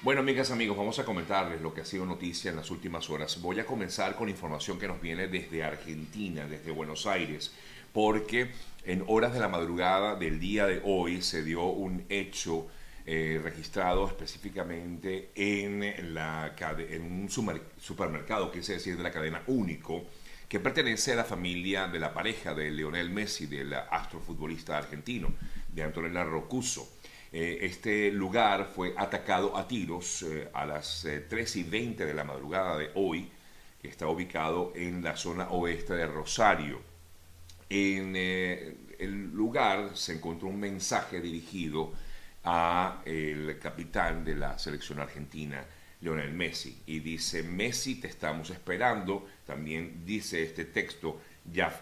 Bueno, amigas, amigos, vamos a comentarles lo que ha sido noticia en las últimas horas. Voy a comenzar con información que nos viene desde Argentina, desde Buenos Aires, porque en horas de la madrugada del día de hoy se dio un hecho eh, registrado específicamente en, en un supermercado, es decir, de la cadena Único, que pertenece a la familia de la pareja de Leonel Messi, del astrofutbolista argentino, de Antonella Rocuso. Eh, este lugar fue atacado a tiros eh, a las 3 y 20 de la madrugada de hoy, que está ubicado en la zona oeste de Rosario. En el lugar se encontró un mensaje dirigido a el capitán de la selección argentina, Lionel Messi, y dice, Messi te estamos esperando, también dice este texto,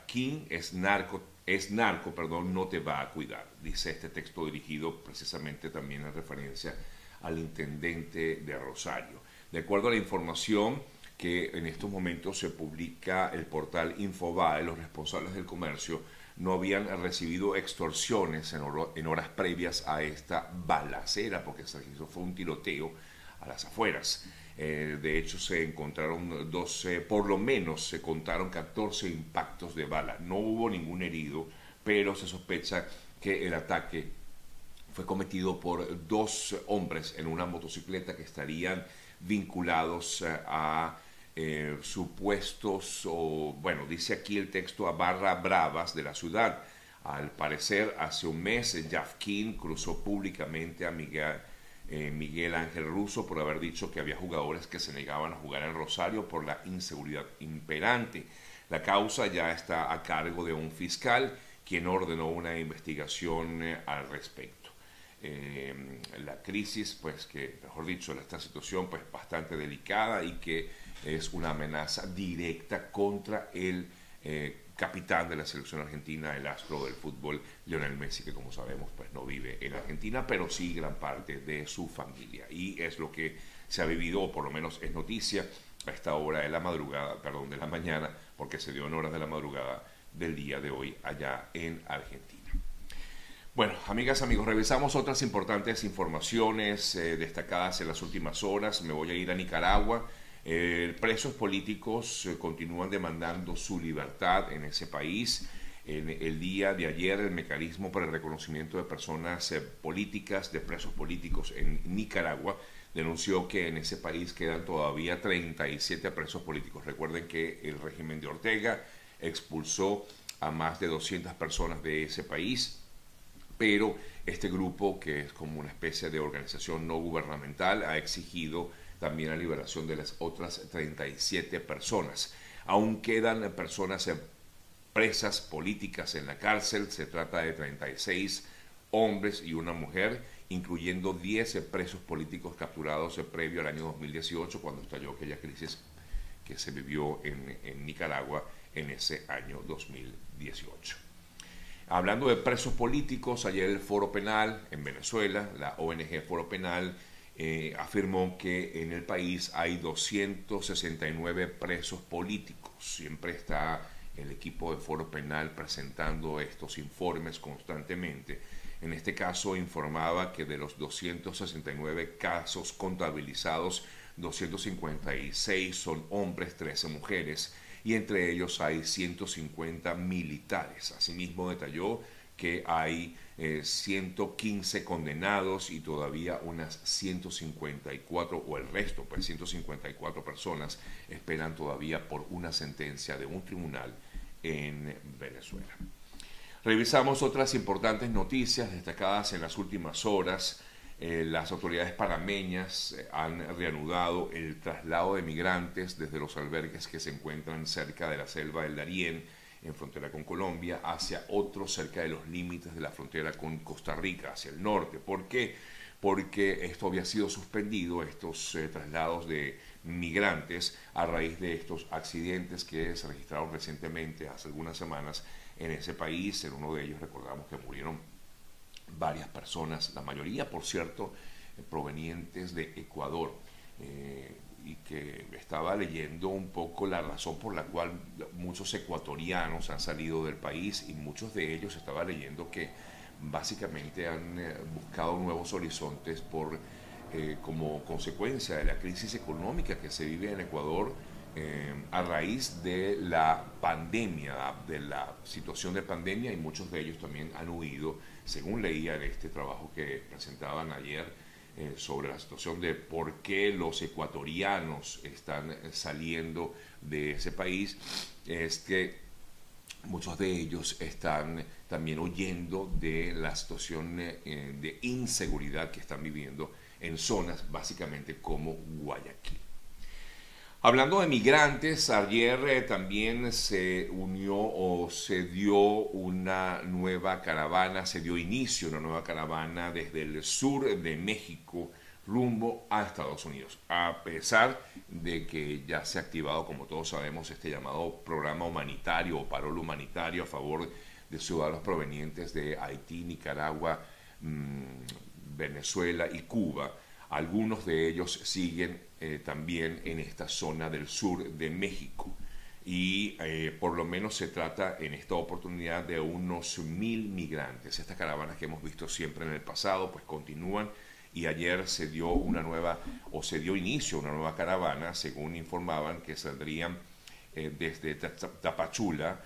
King es narco, es narco, perdón, no te va a cuidar, dice este texto dirigido precisamente también en referencia al intendente de Rosario. De acuerdo a la información que en estos momentos se publica el portal Infobae, los responsables del comercio no habían recibido extorsiones en, horas previas a esta balacera, porque se hizo fue un tiroteo a las afueras. Eh, de hecho, se encontraron 12, por lo menos se contaron 14 impactos de bala. No hubo ningún herido, pero se sospecha que el ataque fue cometido por dos hombres en una motocicleta que estarían vinculados eh, a eh, supuestos, o bueno, dice aquí el texto a barra bravas de la ciudad. Al parecer, hace un mes, King cruzó públicamente a Miguel, eh, Miguel Ángel Russo por haber dicho que había jugadores que se negaban a jugar en Rosario por la inseguridad imperante. La causa ya está a cargo de un fiscal quien ordenó una investigación eh, al respecto. la crisis, pues que, mejor dicho, esta situación pues bastante delicada y que es una amenaza directa contra el eh, capitán de la selección argentina, el astro del fútbol, Lionel Messi, que como sabemos pues no vive en Argentina, pero sí gran parte de su familia. Y es lo que se ha vivido, o por lo menos es noticia, a esta hora de la madrugada, perdón, de la mañana, porque se dio en horas de la madrugada del día de hoy allá en Argentina. Bueno, amigas, amigos, revisamos otras importantes informaciones eh, destacadas en las últimas horas. Me voy a ir a Nicaragua. Eh, presos políticos eh, continúan demandando su libertad en ese país. En el día de ayer, el mecanismo para el reconocimiento de personas eh, políticas, de presos políticos en Nicaragua, denunció que en ese país quedan todavía 37 presos políticos. Recuerden que el régimen de Ortega expulsó a más de 200 personas de ese país, pero este grupo, que es como una especie de organización no gubernamental, ha exigido también la liberación de las otras 37 personas. Aún quedan personas presas políticas en la cárcel, se trata de 36 hombres y una mujer, incluyendo 10 presos políticos capturados previo al año 2018, cuando estalló aquella crisis que se vivió en, en Nicaragua en ese año 2018. Hablando de presos políticos, ayer el Foro Penal en Venezuela, la ONG Foro Penal, eh, afirmó que en el país hay 269 presos políticos. Siempre está el equipo de Foro Penal presentando estos informes constantemente. En este caso informaba que de los 269 casos contabilizados, 256 son hombres, 13 mujeres y entre ellos hay 150 militares. Asimismo detalló que hay 115 eh, condenados y todavía unas 154, o el resto, pues 154 personas esperan todavía por una sentencia de un tribunal en Venezuela. Revisamos otras importantes noticias destacadas en las últimas horas. Eh, las autoridades panameñas eh, han reanudado el traslado de migrantes desde los albergues que se encuentran cerca de la selva del Darién en frontera con Colombia, hacia otros cerca de los límites de la frontera con Costa Rica, hacia el norte. ¿Por qué? Porque esto había sido suspendido, estos eh, traslados de migrantes, a raíz de estos accidentes que se registraron recientemente, hace algunas semanas, en ese país. En uno de ellos recordamos que murieron varias personas, la mayoría, por cierto, eh, provenientes de Ecuador. Eh, y que estaba leyendo un poco la razón por la cual muchos ecuatorianos han salido del país y muchos de ellos estaba leyendo que básicamente han eh, buscado nuevos horizontes por eh, como consecuencia de la crisis económica que se vive en Ecuador eh, a raíz de la pandemia, de la situación de pandemia, y muchos de ellos también han huido, según leía en este trabajo que presentaban ayer eh, sobre la situación de por qué los ecuatorianos están saliendo de ese país, es que muchos de ellos están también huyendo de la situación de inseguridad que están viviendo en zonas básicamente como Guayaquil. Hablando de migrantes, ayer eh, también se unió o se dio una nueva caravana, se dio inicio a una nueva caravana desde el sur de México rumbo a Estados Unidos. A pesar de que ya se ha activado, como todos sabemos, este llamado programa humanitario o parol humanitario a favor de ciudadanos provenientes de Haití, Nicaragua, mm, Venezuela y Cuba. Algunos de ellos siguen eh, también en esta zona del sur de México. Y eh, por lo menos se trata en esta oportunidad de unos mil migrantes. Estas caravanas que hemos visto siempre en el pasado, pues continúan. Y ayer se dio una nueva, o se dio inicio a una nueva caravana, según informaban, que saldrían eh, desde Tapachula,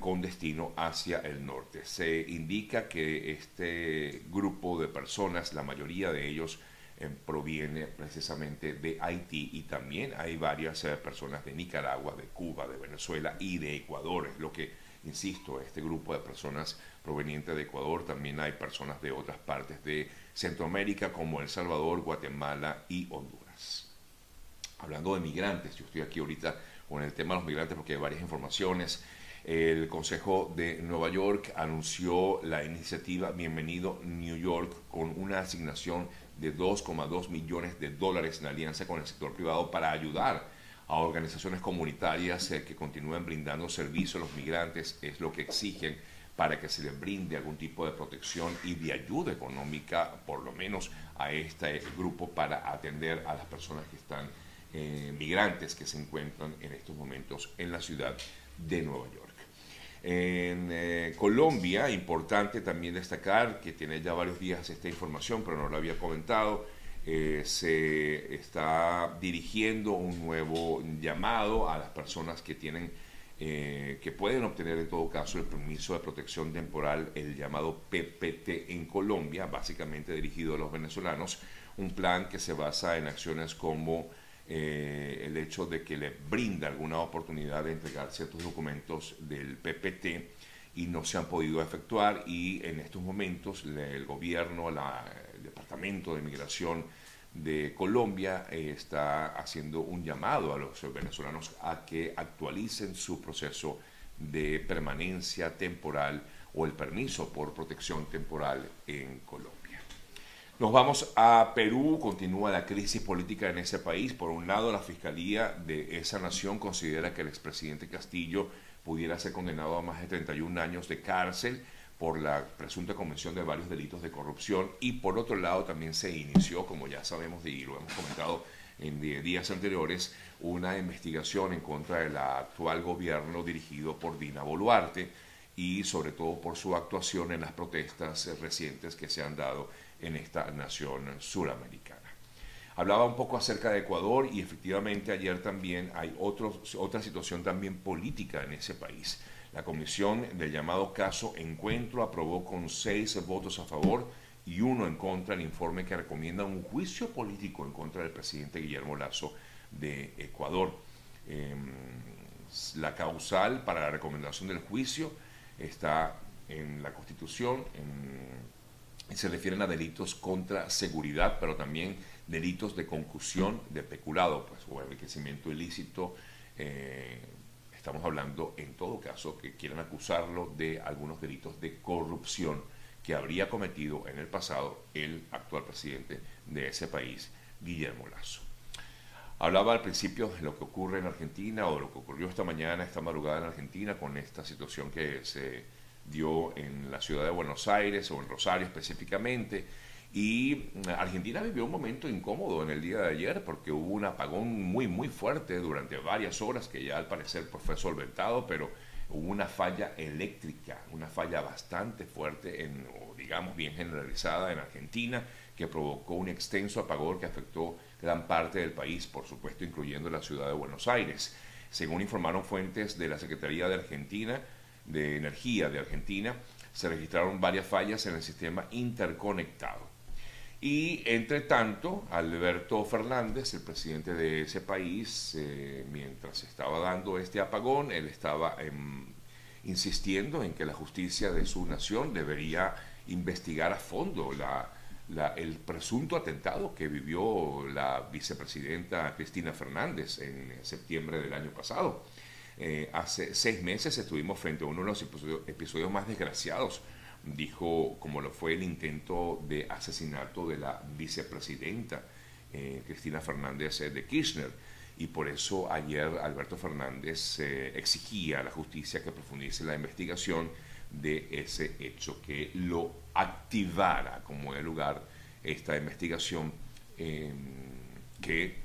con destino hacia el norte. Se indica que este grupo de personas, la mayoría de ellos, eh, proviene precisamente de Haití y también hay varias eh, personas de Nicaragua, de Cuba, de Venezuela y de Ecuador. Es lo que, insisto, este grupo de personas provenientes de Ecuador, también hay personas de otras partes de Centroamérica como El Salvador, Guatemala y Honduras. Hablando de migrantes, yo estoy aquí ahorita con el tema de los migrantes porque hay varias informaciones. El Consejo de Nueva York anunció la iniciativa Bienvenido New York con una asignación de 2,2 millones de dólares en alianza con el sector privado para ayudar a organizaciones comunitarias eh, que continúen brindando servicio a los migrantes, es lo que exigen para que se les brinde algún tipo de protección y de ayuda económica, por lo menos a este grupo, para atender a las personas que están eh, migrantes que se encuentran en estos momentos en la ciudad de Nueva York. En eh, Colombia, importante también destacar que tiene ya varios días esta información, pero no lo había comentado, eh, se está dirigiendo un nuevo llamado a las personas que tienen, eh, que pueden obtener en todo caso el permiso de protección temporal, el llamado PPT en Colombia, básicamente dirigido a los venezolanos, un plan que se basa en acciones como eh, el hecho de que le brinda alguna oportunidad de entregar ciertos documentos del PPT y no se han podido efectuar y en estos momentos el gobierno, el Departamento de Migración de Colombia eh, está haciendo un llamado a los venezolanos a que actualicen su proceso de permanencia temporal o el permiso por protección temporal en Colombia. Nos vamos a Perú, continúa la crisis política en ese país. Por un lado, la Fiscalía de esa nación considera que el expresidente Castillo pudiera ser condenado a más de 31 años de cárcel por la presunta comisión de varios delitos de corrupción y por otro lado también se inició, como ya sabemos y lo hemos comentado en días anteriores, una investigación en contra del actual gobierno dirigido por Dina Boluarte y sobre todo por su actuación en las protestas recientes que se han dado en esta nación suramericana. Hablaba un poco acerca de Ecuador y efectivamente ayer también hay otra situación también política en ese país. La comisión del llamado caso Encuentro aprobó con seis votos a favor y uno en contra el informe que recomienda un juicio político en contra del presidente Guillermo Lazo de Ecuador. Em, la causal para la recomendación del juicio está en la Constitución, en se refieren a delitos contra seguridad, pero también delitos de concusión, de peculado, pues, o enriquecimiento ilícito. Eh, estamos hablando, en todo caso, que quieran acusarlo de algunos delitos de corrupción que habría cometido en el pasado el actual presidente de ese país, Guillermo Lazo. Hablaba al principio de lo que ocurre en Argentina o lo que ocurrió esta mañana, esta madrugada en Argentina, con esta situación que se dio en la ciudad de Buenos Aires o en Rosario específicamente. Y Argentina vivió un momento incómodo en el día de ayer porque hubo un apagón muy, muy fuerte durante varias horas que ya al parecer pues, fue solventado, pero hubo una falla eléctrica, una falla bastante fuerte, en, o digamos bien generalizada en Argentina, que provocó un extenso apagón que afectó gran parte del país, por supuesto incluyendo la ciudad de Buenos Aires. Según informaron fuentes de la Secretaría de Argentina, de Energía de Argentina, se registraron varias fallas en el sistema interconectado. Y entre tanto, Alberto Fernández, el presidente de ese país, eh, mientras estaba dando este apagón, él estaba em, insistiendo en que la justicia de su nación debería investigar a fondo el presunto atentado que vivió la vicepresidenta Cristina Fernández en septiembre del año pasado. Eh, hace seis meses estuvimos frente a uno de los episodios más desgraciados dijo como lo fue el intento de asesinato de la vicepresidenta eh, Cristina Fernández eh, de Kirchner. Y por eso ayer Alberto Fernández exigía a la justicia que profundice la investigación de ese hecho, que lo activara como el lugar esta investigación em, que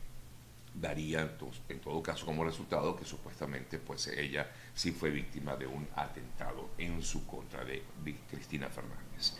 daría en todo caso como resultado que supuestamente pues ella sí fue víctima de un atentado en su contra de Cristina Fernández.